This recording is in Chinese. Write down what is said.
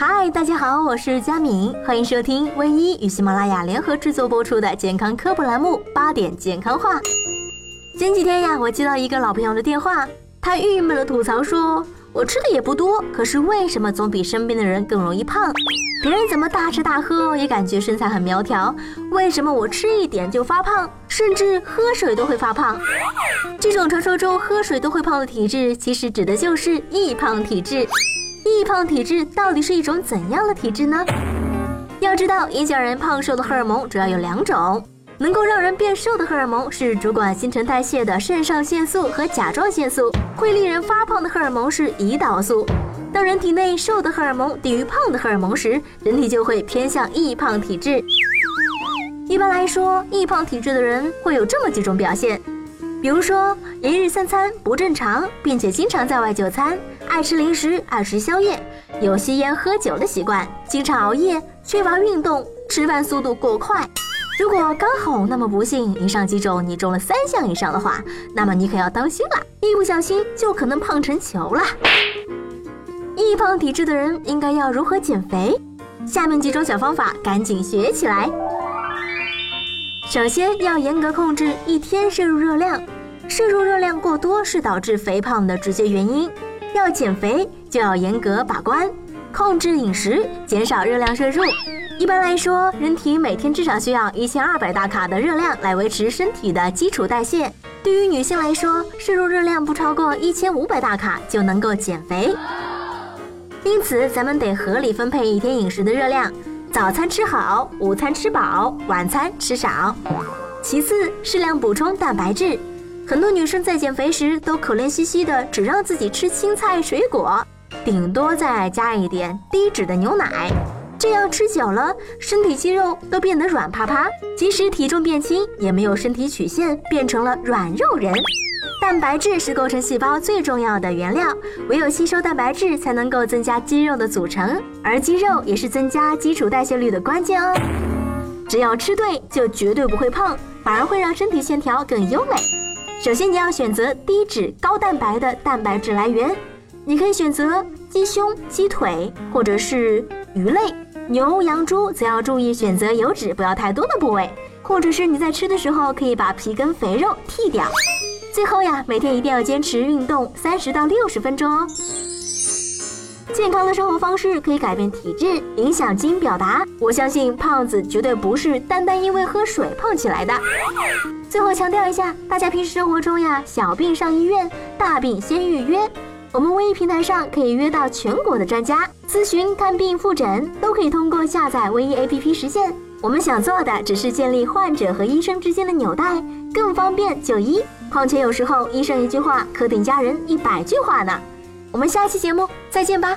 嗨，大家好，我是佳敏，欢迎收听唯一与喜马拉雅联合制作播出的健康科普栏目《八点健康话》。前几天呀，我接到一个老朋友的电话，他郁闷的吐槽说：“我吃的也不多，可是为什么总比身边的人更容易胖？别人怎么大吃大喝也感觉身材很苗条，为什么我吃一点就发胖，甚至喝水都会发胖？这种传说中喝水都会胖的体质，其实指的就是易胖体质。”易胖体质到底是一种怎样的体质呢？要知道，影响人胖瘦的荷尔蒙主要有两种。能够让人变瘦的荷尔蒙是主管新陈代谢的肾上腺素和甲状腺素，会令人发胖的荷尔蒙是胰岛素。当人体内瘦的荷尔蒙低于胖的荷尔蒙时，人体就会偏向易胖体质。一般来说，易胖体质的人会有这么几种表现。比如说，一日三餐不正常，并且经常在外就餐，爱吃零食，爱吃宵夜，有吸烟喝酒的习惯，经常熬夜，缺乏运动，吃饭速度过快。如果刚好那么不幸，以上几种你中了三项以上的话，那么你可要当心了，一不小心就可能胖成球了。易胖体质的人应该要如何减肥？下面几种小方法，赶紧学起来。首先要严格控制一天摄入热量，摄入热量过多是导致肥胖的直接原因。要减肥就要严格把关，控制饮食，减少热量摄入。一般来说，人体每天至少需要一千二百大卡的热量来维持身体的基础代谢。对于女性来说，摄入热量不超过一千五百大卡就能够减肥。因此，咱们得合理分配一天饮食的热量。早餐吃好，午餐吃饱，晚餐吃少。其次，适量补充蛋白质。很多女生在减肥时都可怜兮兮的，只让自己吃青菜水果，顶多再加一点低脂的牛奶。这样吃久了，身体肌肉都变得软趴趴，即使体重变轻，也没有身体曲线，变成了软肉人。蛋白质是构成细胞最重要的原料，唯有吸收蛋白质才能够增加肌肉的组成，而肌肉也是增加基础代谢率的关键哦。只要吃对，就绝对不会胖，反而会让身体线条更优美。首先，你要选择低脂高蛋白的蛋白质来源，你可以选择鸡胸、鸡腿，或者是鱼类。牛、羊、猪则要注意选择油脂不要太多的部位，或者是你在吃的时候可以把皮跟肥肉剔掉。最后呀，每天一定要坚持运动三十到六十分钟哦。健康的生活方式可以改变体质，影响基因表达。我相信胖子绝对不是单单因为喝水胖起来的。最后强调一下，大家平时生活中呀，小病上医院，大病先预约。我们微医平台上可以约到全国的专家咨询、看病、复诊，都可以通过下载微医 APP 实现。我们想做的只是建立患者和医生之间的纽带，更方便就医。况且有时候医生一句话可顶家人一百句话呢。我们下期节目再见吧。